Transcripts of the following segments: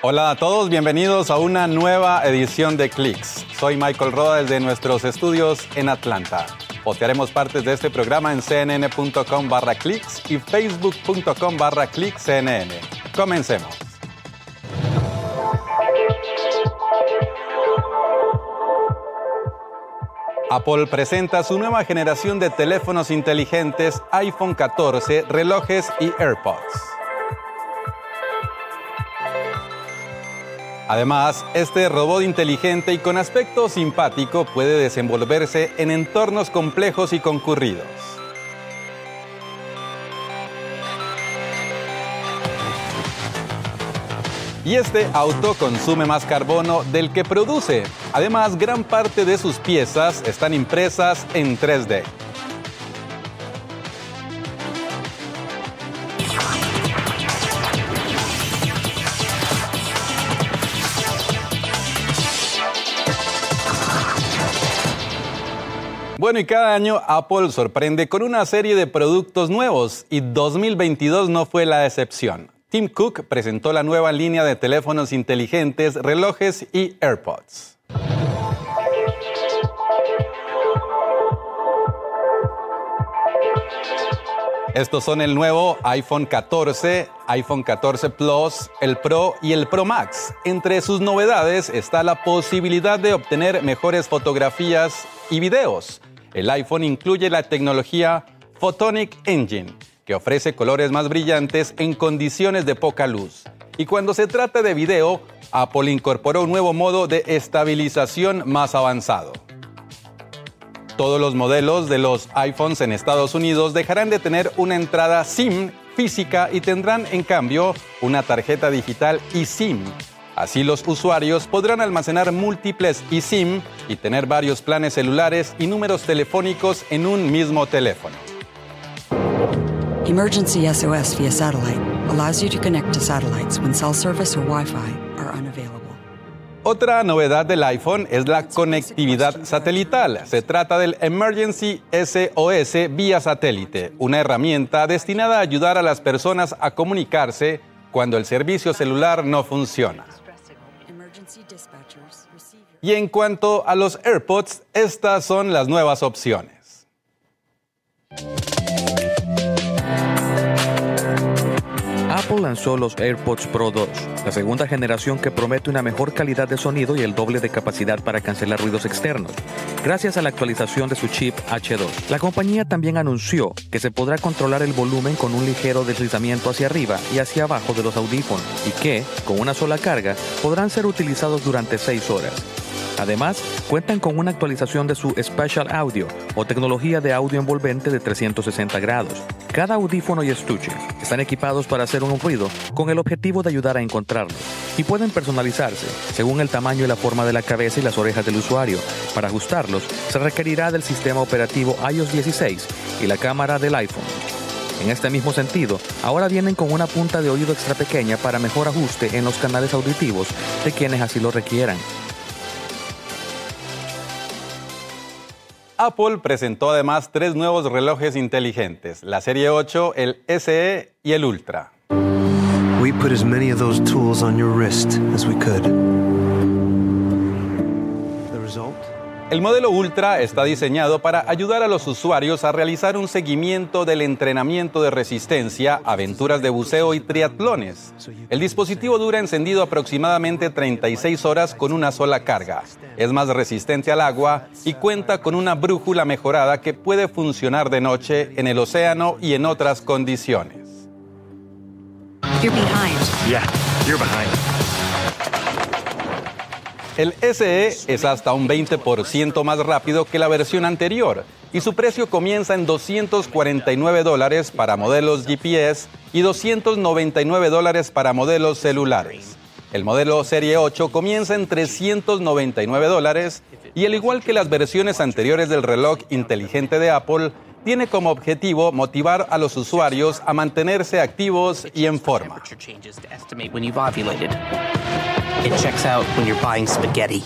Hola a todos, bienvenidos a una nueva edición de Clicks. Soy Michael Roda desde nuestros estudios en Atlanta. Postearemos partes de este programa en cnn.com barra y facebook.com barra cnn. Comencemos. Apple presenta su nueva generación de teléfonos inteligentes iPhone 14, relojes y AirPods. Además, este robot inteligente y con aspecto simpático puede desenvolverse en entornos complejos y concurridos. Y este auto consume más carbono del que produce. Además, gran parte de sus piezas están impresas en 3D. Y cada año Apple sorprende con una serie de productos nuevos y 2022 no fue la excepción. Tim Cook presentó la nueva línea de teléfonos inteligentes, relojes y AirPods. Estos son el nuevo iPhone 14, iPhone 14 Plus, el Pro y el Pro Max. Entre sus novedades está la posibilidad de obtener mejores fotografías y videos el iPhone incluye la tecnología Photonic Engine, que ofrece colores más brillantes en condiciones de poca luz. Y cuando se trata de video, Apple incorporó un nuevo modo de estabilización más avanzado. Todos los modelos de los iPhones en Estados Unidos dejarán de tener una entrada SIM física y tendrán en cambio una tarjeta digital eSIM Así los usuarios podrán almacenar múltiples eSIM y tener varios planes celulares y números telefónicos en un mismo teléfono. Emergency SOS via satellite allows you to connect to satellites when cell service or Wi-Fi are unavailable. Otra novedad del iPhone es la conectividad satelital. Se trata del Emergency SOS vía satélite, una herramienta destinada a ayudar a las personas a comunicarse cuando el servicio celular no funciona. Y en cuanto a los AirPods, estas son las nuevas opciones. Apple lanzó los AirPods Pro 2, la segunda generación que promete una mejor calidad de sonido y el doble de capacidad para cancelar ruidos externos, gracias a la actualización de su chip H2. La compañía también anunció que se podrá controlar el volumen con un ligero deslizamiento hacia arriba y hacia abajo de los audífonos y que, con una sola carga, podrán ser utilizados durante 6 horas. Además, cuentan con una actualización de su Special Audio o tecnología de audio envolvente de 360 grados. Cada audífono y estuche están equipados para hacer un ruido con el objetivo de ayudar a encontrarlo y pueden personalizarse según el tamaño y la forma de la cabeza y las orejas del usuario. Para ajustarlos, se requerirá del sistema operativo iOS 16 y la cámara del iPhone. En este mismo sentido, ahora vienen con una punta de oído extra pequeña para mejor ajuste en los canales auditivos de quienes así lo requieran. Apple presentó además tres nuevos relojes inteligentes, la serie 8, el SE y el Ultra. El modelo Ultra está diseñado para ayudar a los usuarios a realizar un seguimiento del entrenamiento de resistencia, aventuras de buceo y triatlones. El dispositivo dura encendido aproximadamente 36 horas con una sola carga. Es más resistente al agua y cuenta con una brújula mejorada que puede funcionar de noche en el océano y en otras condiciones. El SE es hasta un 20% más rápido que la versión anterior y su precio comienza en 249 dólares para modelos GPS y 299 dólares para modelos celulares. El modelo Serie 8 comienza en 399 dólares y al igual que las versiones anteriores del reloj inteligente de Apple, tiene como objetivo motivar a los usuarios a mantenerse activos y en forma. It checks out when you're buying spaghetti.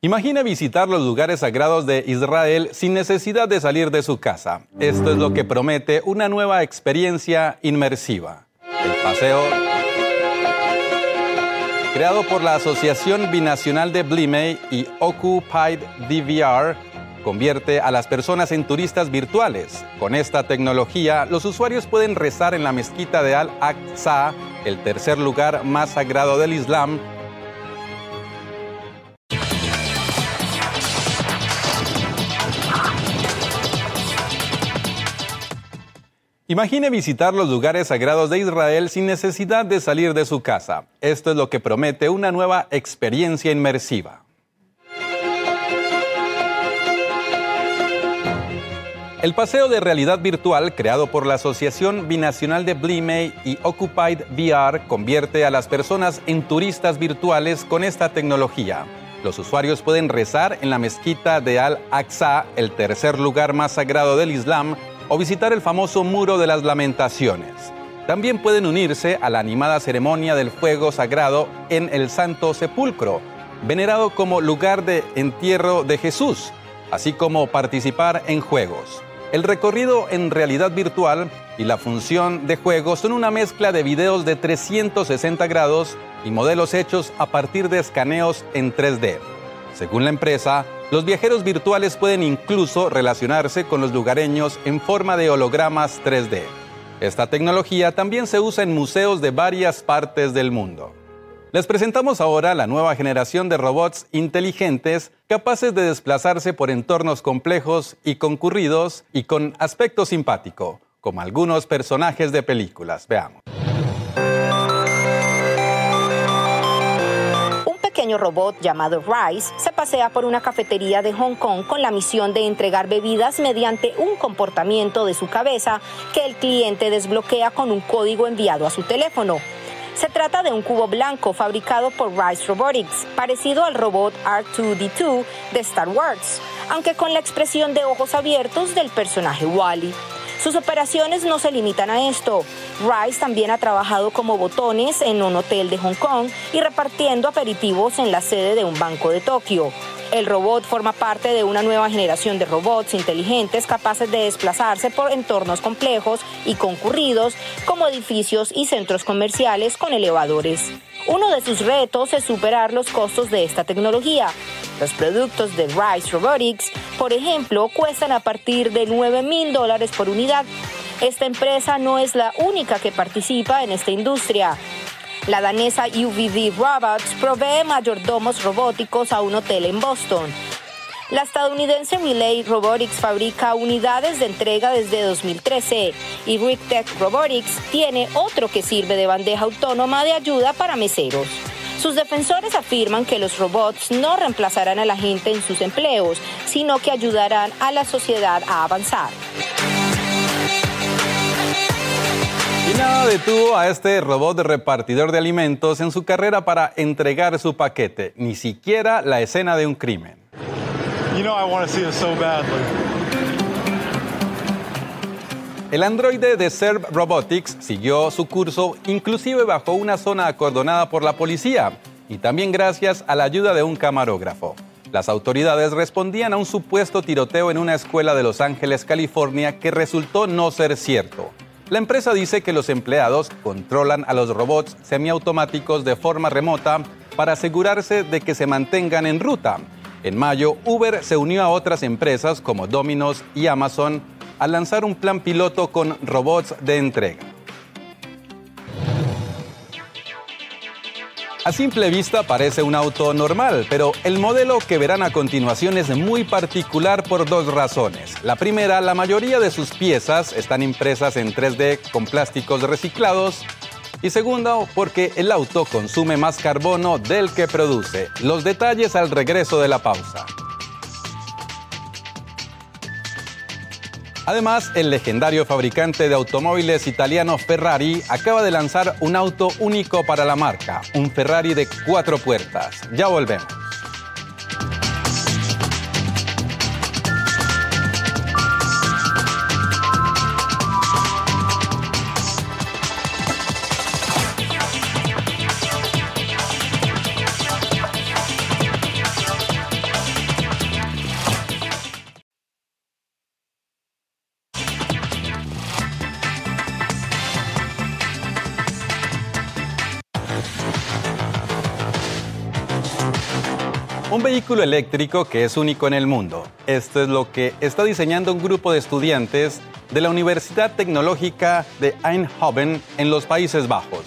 Imagine visitar los lugares sagrados de Israel sin necesidad de salir de su casa. Esto es lo que promete una nueva experiencia inmersiva. El paseo creado por la Asociación Binacional de Blimey y Occupied DVR convierte a las personas en turistas virtuales. Con esta tecnología, los usuarios pueden rezar en la mezquita de Al-Aqsa, el tercer lugar más sagrado del Islam, Imagine visitar los lugares sagrados de Israel sin necesidad de salir de su casa. Esto es lo que promete una nueva experiencia inmersiva. El paseo de realidad virtual creado por la Asociación Binacional de Blimey y Occupied VR convierte a las personas en turistas virtuales con esta tecnología. Los usuarios pueden rezar en la mezquita de Al-Aqsa, el tercer lugar más sagrado del Islam, o visitar el famoso Muro de las Lamentaciones. También pueden unirse a la animada ceremonia del fuego sagrado en el Santo Sepulcro, venerado como lugar de entierro de Jesús, así como participar en juegos. El recorrido en realidad virtual y la función de juego son una mezcla de videos de 360 grados y modelos hechos a partir de escaneos en 3D. Según la empresa, los viajeros virtuales pueden incluso relacionarse con los lugareños en forma de hologramas 3D. Esta tecnología también se usa en museos de varias partes del mundo. Les presentamos ahora la nueva generación de robots inteligentes capaces de desplazarse por entornos complejos y concurridos y con aspecto simpático, como algunos personajes de películas. Veamos. pequeño robot llamado Rice se pasea por una cafetería de Hong Kong con la misión de entregar bebidas mediante un comportamiento de su cabeza que el cliente desbloquea con un código enviado a su teléfono. Se trata de un cubo blanco fabricado por Rice Robotics, parecido al robot R2D2 de Star Wars, aunque con la expresión de ojos abiertos del personaje Wally. Sus operaciones no se limitan a esto. Rice también ha trabajado como botones en un hotel de Hong Kong y repartiendo aperitivos en la sede de un banco de Tokio. El robot forma parte de una nueva generación de robots inteligentes capaces de desplazarse por entornos complejos y concurridos como edificios y centros comerciales con elevadores. Uno de sus retos es superar los costos de esta tecnología. Los productos de Rice Robotics, por ejemplo, cuestan a partir de 9 mil dólares por unidad. Esta empresa no es la única que participa en esta industria. La danesa UVV Robots provee mayordomos robóticos a un hotel en Boston. La estadounidense Relay Robotics fabrica unidades de entrega desde 2013 y RigTech Robotics tiene otro que sirve de bandeja autónoma de ayuda para meseros. Sus defensores afirman que los robots no reemplazarán a la gente en sus empleos, sino que ayudarán a la sociedad a avanzar. Detuvo a este robot repartidor de alimentos en su carrera para entregar su paquete, ni siquiera la escena de un crimen. El androide de Serve Robotics siguió su curso inclusive bajo una zona acordonada por la policía y también gracias a la ayuda de un camarógrafo. Las autoridades respondían a un supuesto tiroteo en una escuela de Los Ángeles, California, que resultó no ser cierto. La empresa dice que los empleados controlan a los robots semiautomáticos de forma remota para asegurarse de que se mantengan en ruta en mayo, Uber se unió a otras empresas como Domino's y Amazon al lanzar un plan piloto con robots de entrega. A simple vista parece un auto normal, pero el modelo que verán a continuación es muy particular por dos razones. La primera, la mayoría de sus piezas están impresas en 3D con plásticos reciclados y segundo, porque el auto consume más carbono del que produce. Los detalles al regreso de la pausa. Además, el legendario fabricante de automóviles italiano Ferrari acaba de lanzar un auto único para la marca, un Ferrari de cuatro puertas. Ya volvemos. Vehículo eléctrico que es único en el mundo. Esto es lo que está diseñando un grupo de estudiantes de la Universidad Tecnológica de Eindhoven en los Países Bajos.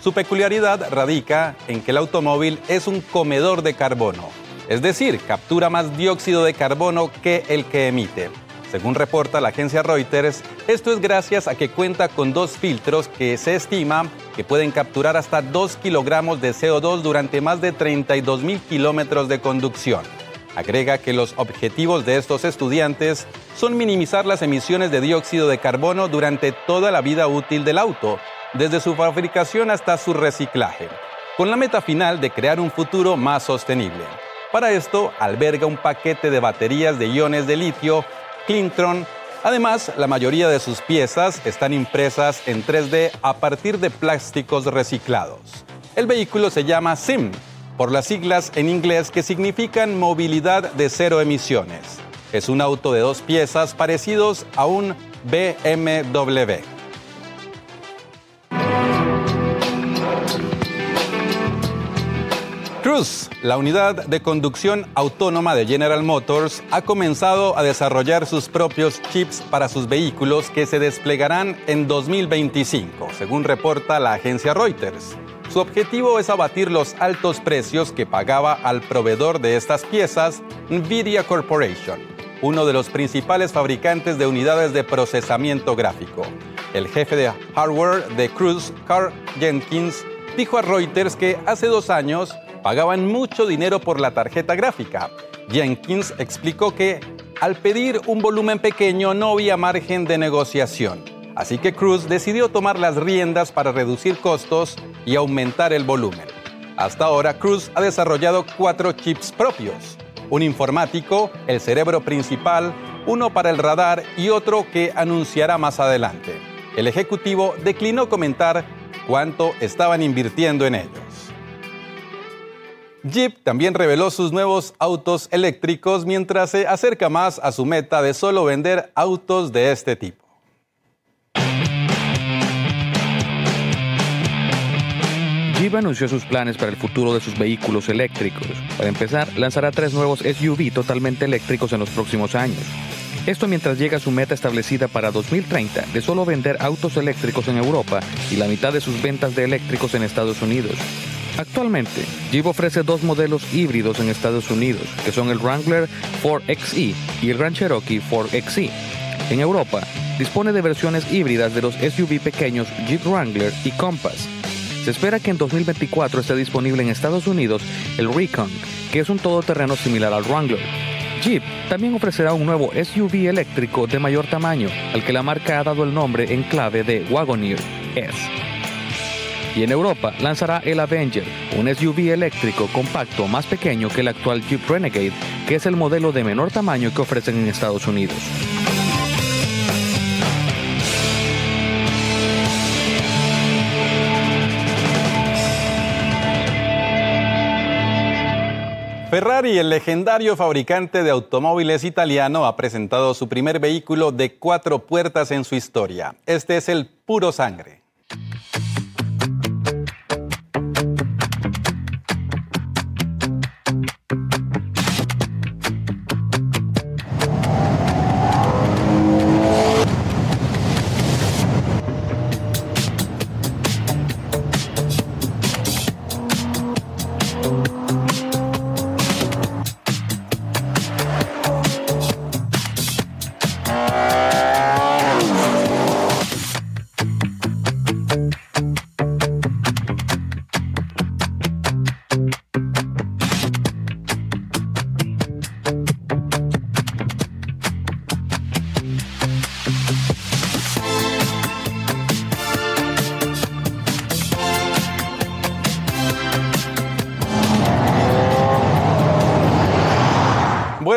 Su peculiaridad radica en que el automóvil es un comedor de carbono, es decir, captura más dióxido de carbono que el que emite. Según reporta la agencia Reuters, esto es gracias a que cuenta con dos filtros que se estima que pueden capturar hasta 2 kilogramos de CO2 durante más de 32 mil kilómetros de conducción. Agrega que los objetivos de estos estudiantes son minimizar las emisiones de dióxido de carbono durante toda la vida útil del auto, desde su fabricación hasta su reciclaje, con la meta final de crear un futuro más sostenible. Para esto, alberga un paquete de baterías de iones de litio Clintron. Además, la mayoría de sus piezas están impresas en 3D a partir de plásticos reciclados. El vehículo se llama SIM, por las siglas en inglés que significan movilidad de cero emisiones. Es un auto de dos piezas parecidos a un BMW. Cruise, la unidad de conducción autónoma de General Motors, ha comenzado a desarrollar sus propios chips para sus vehículos que se desplegarán en 2025, según reporta la agencia Reuters. Su objetivo es abatir los altos precios que pagaba al proveedor de estas piezas, Nvidia Corporation, uno de los principales fabricantes de unidades de procesamiento gráfico. El jefe de hardware de Cruise, Carl Jenkins, dijo a Reuters que hace dos años pagaban mucho dinero por la tarjeta gráfica. Jenkins explicó que al pedir un volumen pequeño no había margen de negociación. Así que Cruz decidió tomar las riendas para reducir costos y aumentar el volumen. Hasta ahora, Cruz ha desarrollado cuatro chips propios. Un informático, el cerebro principal, uno para el radar y otro que anunciará más adelante. El ejecutivo declinó comentar cuánto estaban invirtiendo en ellos. Jeep también reveló sus nuevos autos eléctricos mientras se acerca más a su meta de solo vender autos de este tipo. Jeep anunció sus planes para el futuro de sus vehículos eléctricos. Para empezar, lanzará tres nuevos SUV totalmente eléctricos en los próximos años. Esto mientras llega a su meta establecida para 2030 de solo vender autos eléctricos en Europa y la mitad de sus ventas de eléctricos en Estados Unidos. Actualmente, Jeep ofrece dos modelos híbridos en Estados Unidos, que son el Wrangler 4XE y el Grand Cherokee 4XE. En Europa, dispone de versiones híbridas de los SUV pequeños Jeep Wrangler y Compass. Se espera que en 2024 esté disponible en Estados Unidos el Recon, que es un todoterreno similar al Wrangler. Jeep también ofrecerá un nuevo SUV eléctrico de mayor tamaño, al que la marca ha dado el nombre en clave de Wagoneer S y en Europa lanzará el Avenger, un SUV eléctrico compacto más pequeño que el actual Jeep Renegade, que es el modelo de menor tamaño que ofrecen en Estados Unidos. Ferrari, el legendario fabricante de automóviles italiano, ha presentado su primer vehículo de cuatro puertas en su historia. Este es el puro sangre.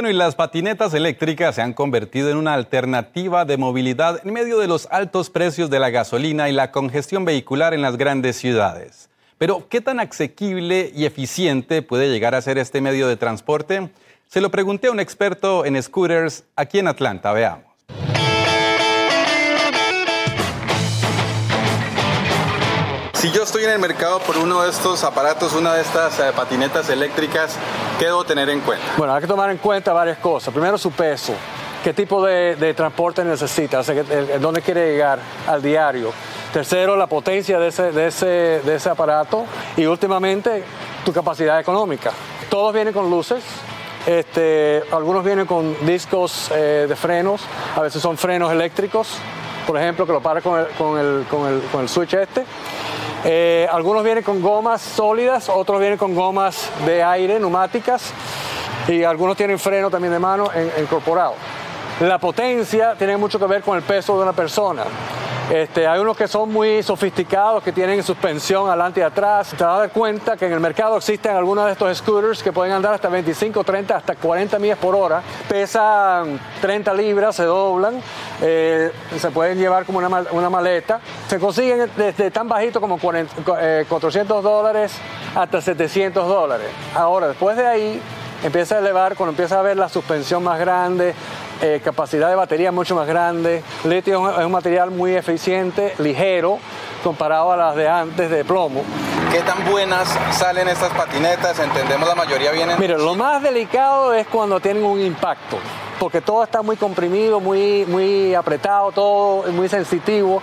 Y las patinetas eléctricas se han convertido en una alternativa de movilidad en medio de los altos precios de la gasolina y la congestión vehicular en las grandes ciudades. Pero, ¿qué tan asequible y eficiente puede llegar a ser este medio de transporte? Se lo pregunté a un experto en scooters aquí en Atlanta. Veamos. Si yo estoy en el mercado por uno de estos aparatos, una de estas eh, patinetas eléctricas, ¿Qué debo tener en cuenta? Bueno, hay que tomar en cuenta varias cosas. Primero, su peso. ¿Qué tipo de, transporte necesita? O sea, ¿Dónde quiere llegar al diario? Tercero, la potencia de ese, de ese, de ese aparato. Y últimamente, tu capacidad económica. Todos vienen con luces, este, algunos vienen con discos eh, de frenos, a veces son frenos eléctricos, por ejemplo, que lo para con el, con el, con el, con el switch este. Eh, algunos vienen con gomas sólidas, otros vienen con gomas de aire, neumáticas, y algunos tienen freno también de mano incorporado. La potencia tiene mucho que ver con el peso de una persona. Este, hay unos que son muy sofisticados, que tienen suspensión adelante y atrás. Te vas a dar cuenta que en el mercado existen algunos de estos scooters que pueden andar hasta 25, 30, hasta 40 millas por hora. Pesan 30 libras, se doblan, eh, se pueden llevar como una, maleta. Se consiguen desde tan bajito como 400 eh, dólares hasta 700 dólares. Ahora, después de ahí, empieza a elevar cuando empieza a ver la suspensión más grande, eh, capacidad de batería mucho más grande. Litio es un, material muy eficiente, ligero, comparado a las de antes de plomo. ¿Qué tan buenas salen estas patinetas? Entendemos la mayoría vienen... Mire, lo más delicado es cuando tienen un impacto, porque todo está muy comprimido, muy, muy apretado, todo muy sensitivo.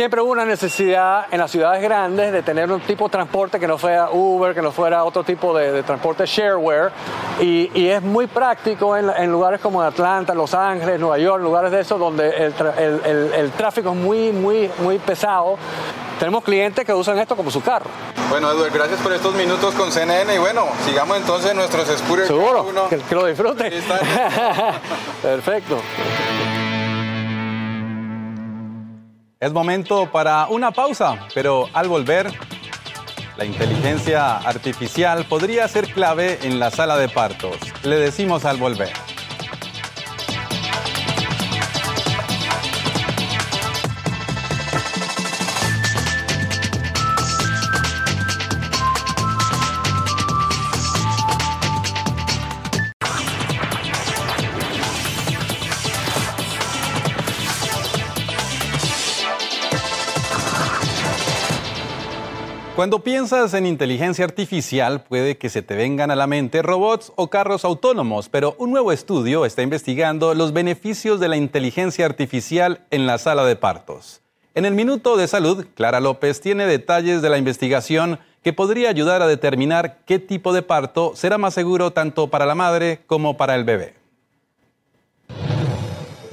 Siempre hubo una necesidad en las ciudades grandes de tener un tipo de transporte que no fuera Uber, que no fuera otro tipo de, transporte shareware. Y, es muy práctico en, lugares como Atlanta, Los Ángeles, Nueva York, lugares de esos donde el, tráfico es muy, muy, muy pesado. Tenemos clientes que usan esto como su carro. Bueno, Edward, gracias por estos minutos con CNN y bueno, sigamos entonces nuestros scooters. Seguro, que, que, lo disfrute. Perfecto. Es momento para una pausa, pero al volver, la inteligencia artificial podría ser clave en la sala de partos. Le decimos al volver. Cuando piensas en inteligencia artificial, puede que se te vengan a la mente robots o carros autónomos, pero un nuevo estudio está investigando los beneficios de la inteligencia artificial en la sala de partos. En el Minuto de Salud, Clara López tiene detalles de la investigación que podría ayudar a determinar qué tipo de parto será más seguro tanto para la madre como para el bebé.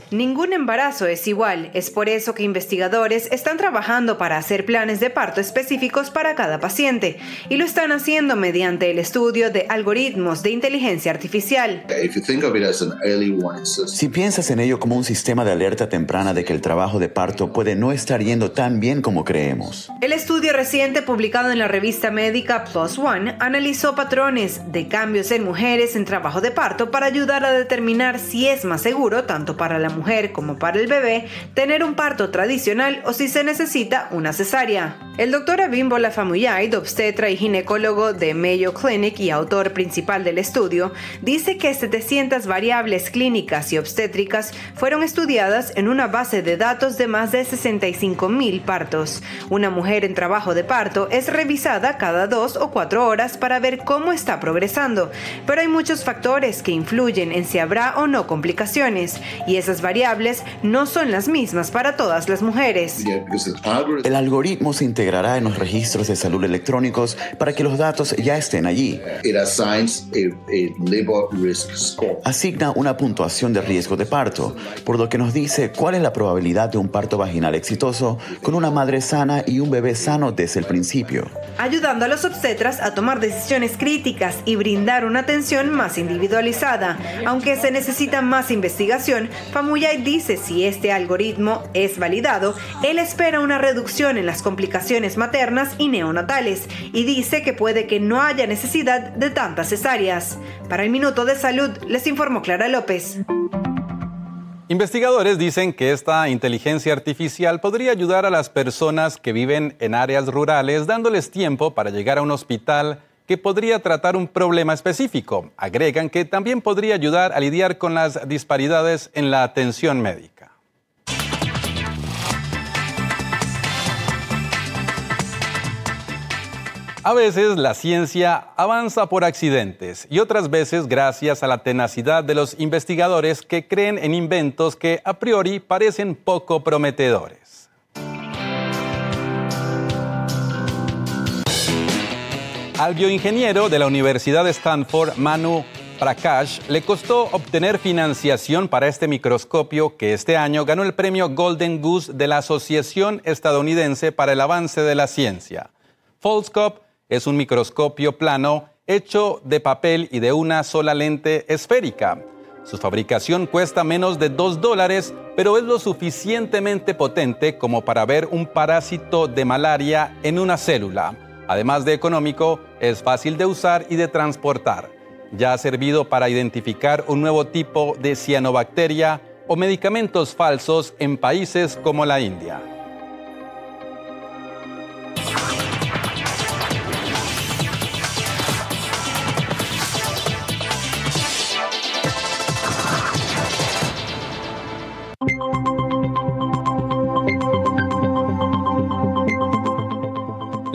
Ningún embarazo es igual, es por eso que investigadores están trabajando para hacer planes de parto específicos para cada paciente y lo están haciendo mediante el estudio de algoritmos de inteligencia artificial. Si piensas en ello como un sistema de alerta temprana de que el trabajo de parto puede no estar yendo tan bien como creemos. El estudio reciente publicado en la revista médica Plus One analizó patrones de cambios en mujeres en trabajo de parto para ayudar a determinar si es más seguro tanto para la mujer como para el bebé tener un parto tradicional o si se necesita una cesárea. El doctor Abimbola Famuyay, obstetra y ginecólogo de Mayo Clinic y autor principal del estudio, dice que 700 variables clínicas y obstétricas fueron estudiadas en una base de datos de más de 65 mil partos. Una mujer en trabajo de parto es revisada cada dos o cuatro horas para ver cómo está progresando, pero hay muchos factores que influyen en si habrá o no complicaciones y esas variables no son las mismas para todas las mujeres. El algoritmo se integrará en los registros de salud electrónicos para que los datos ya estén allí. Asigna una puntuación de riesgo de parto, por lo que nos dice cuál es la probabilidad de un parto vaginal exitoso con una madre sana y un bebé sano desde el principio. Ayudando a los obstetras a tomar decisiones críticas y brindar una atención más individualizada. Aunque se necesita más investigación, Dice si este algoritmo es validado, él espera una reducción en las complicaciones maternas y neonatales y dice que puede que no haya necesidad de tantas cesáreas. Para el Minuto de Salud les informó Clara López. Investigadores dicen que esta inteligencia artificial podría ayudar a las personas que viven en áreas rurales dándoles tiempo para llegar a un hospital que podría tratar un problema específico. Agregan que también podría ayudar a lidiar con las disparidades en la atención médica. A veces la ciencia avanza por accidentes y otras veces gracias a la tenacidad de los investigadores que creen en inventos que a priori parecen poco prometedores. Al bioingeniero de la Universidad de Stanford, Manu Prakash, le costó obtener financiación para este microscopio que este año ganó el premio Golden Goose de la Asociación Estadounidense para el Avance de la Ciencia. Foldscope es un microscopio plano hecho de papel y de una sola lente esférica. Su fabricación cuesta menos de 2 dólares, pero es lo suficientemente potente como para ver un parásito de malaria en una célula. Además de económico, es fácil de usar y de transportar. Ya ha servido para identificar un nuevo tipo de cianobacteria o medicamentos falsos en países como la India.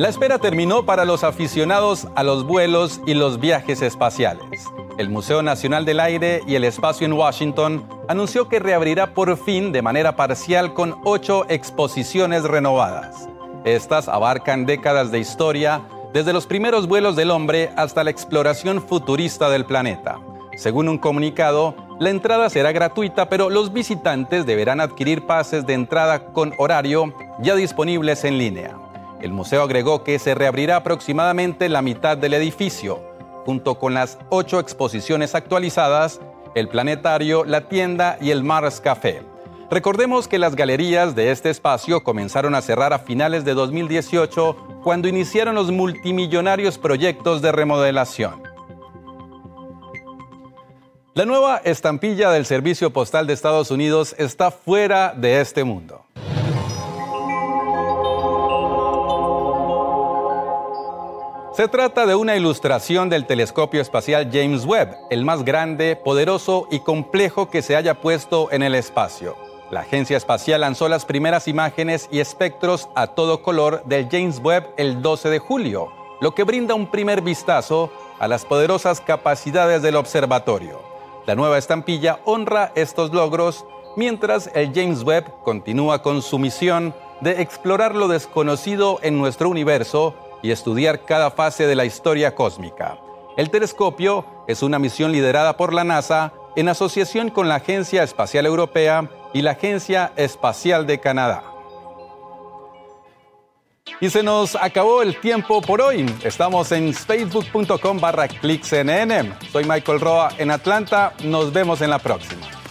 La espera terminó para los aficionados a los vuelos y los viajes espaciales. El Museo Nacional del Aire y el Espacio en Washington anunció que reabrirá por fin de manera parcial con ocho exposiciones renovadas. Estas abarcan décadas de historia, desde los primeros vuelos del hombre hasta la exploración futurista del planeta. Según un comunicado, la entrada será gratuita, pero los visitantes deberán adquirir pases de entrada con horario ya disponibles en línea. El museo agregó que se reabrirá aproximadamente la mitad del edificio, junto con las ocho exposiciones actualizadas, el planetario, la tienda y el Mars Café. Recordemos que las galerías de este espacio comenzaron a cerrar a finales de 2018 cuando iniciaron los multimillonarios proyectos de remodelación. La nueva estampilla del Servicio Postal de Estados Unidos está fuera de este mundo. Se trata de una ilustración del telescopio espacial James Webb, el más grande, poderoso y complejo que se haya puesto en el espacio. La agencia espacial lanzó las primeras imágenes y espectros a todo color del James Webb el 12 de julio, lo que brinda un primer vistazo a las poderosas capacidades del observatorio. La nueva estampilla honra estos logros mientras el James Webb continúa con su misión de explorar lo desconocido en nuestro universo y estudiar cada fase de la historia cósmica. El telescopio es una misión liderada por la NASA en asociación con la Agencia Espacial Europea y la Agencia Espacial de Canadá. Y se nos acabó el tiempo por hoy. Estamos en facebook.com barra clickcnn. Soy Michael Roa en Atlanta. Nos vemos en la próxima.